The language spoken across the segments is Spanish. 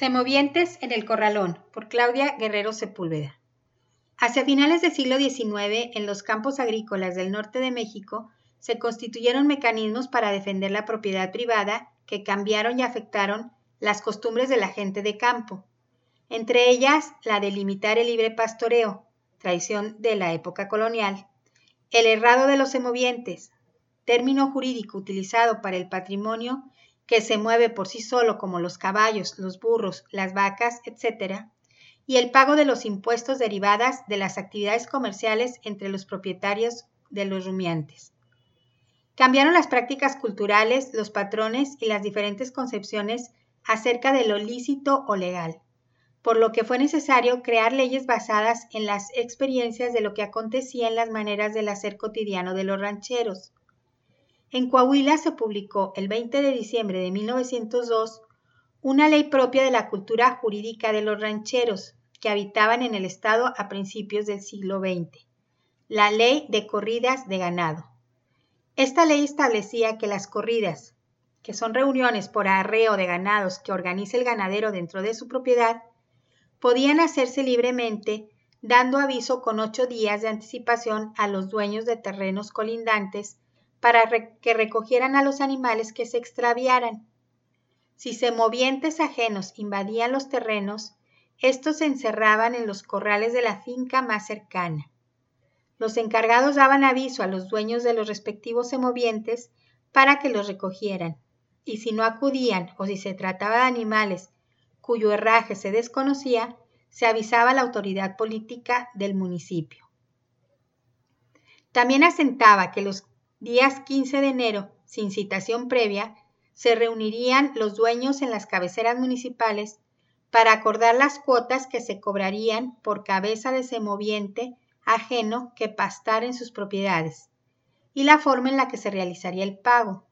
Semovientes en el Corralón, por Claudia Guerrero Sepúlveda. Hacia finales del siglo XIX, en los campos agrícolas del norte de México, se constituyeron mecanismos para defender la propiedad privada que cambiaron y afectaron las costumbres de la gente de campo, entre ellas la de limitar el libre pastoreo, tradición de la época colonial, el errado de los semovientes, término jurídico utilizado para el patrimonio que se mueve por sí solo como los caballos, los burros, las vacas, etc., y el pago de los impuestos derivadas de las actividades comerciales entre los propietarios de los rumiantes. Cambiaron las prácticas culturales, los patrones y las diferentes concepciones acerca de lo lícito o legal, por lo que fue necesario crear leyes basadas en las experiencias de lo que acontecía en las maneras del hacer cotidiano de los rancheros. En Coahuila se publicó el 20 de diciembre de 1902 una ley propia de la cultura jurídica de los rancheros que habitaban en el estado a principios del siglo XX, la Ley de Corridas de Ganado. Esta ley establecía que las corridas, que son reuniones por arreo de ganados que organiza el ganadero dentro de su propiedad, podían hacerse libremente dando aviso con ocho días de anticipación a los dueños de terrenos colindantes para que recogieran a los animales que se extraviaran. Si semovientes ajenos invadían los terrenos, estos se encerraban en los corrales de la finca más cercana. Los encargados daban aviso a los dueños de los respectivos semovientes para que los recogieran, y si no acudían o si se trataba de animales cuyo herraje se desconocía, se avisaba a la autoridad política del municipio. También asentaba que los días 15 de enero, sin citación previa, se reunirían los dueños en las cabeceras municipales para acordar las cuotas que se cobrarían por cabeza de semoviente ajeno que pastara en sus propiedades y la forma en la que se realizaría el pago.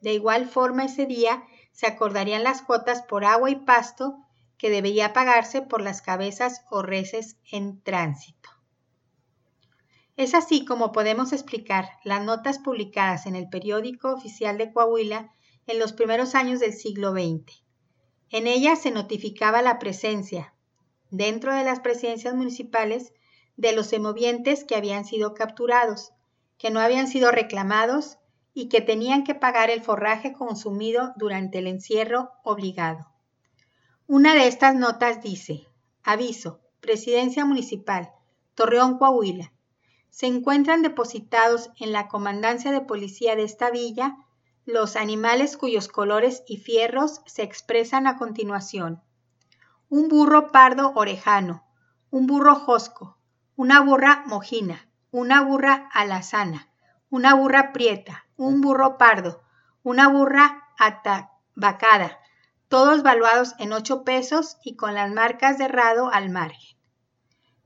De igual forma ese día se acordarían las cuotas por agua y pasto que debía pagarse por las cabezas o reses en tránsito. Es así como podemos explicar las notas publicadas en el periódico oficial de Coahuila en los primeros años del siglo XX. En ellas se notificaba la presencia, dentro de las presidencias municipales, de los semovientes que habían sido capturados, que no habían sido reclamados y que tenían que pagar el forraje consumido durante el encierro obligado. Una de estas notas dice, aviso, Presidencia Municipal, Torreón, Coahuila se encuentran depositados en la comandancia de policía de esta villa los animales cuyos colores y fierros se expresan a continuación. Un burro pardo orejano, un burro josco, una burra mojina, una burra alazana, una burra prieta, un burro pardo, una burra atabacada, todos valuados en ocho pesos y con las marcas de rado al margen.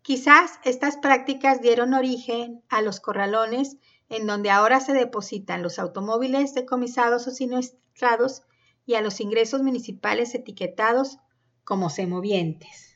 Quizás estas prácticas dieron origen a los corralones en donde ahora se depositan los automóviles decomisados o siniestrados y a los ingresos municipales etiquetados como semovientes.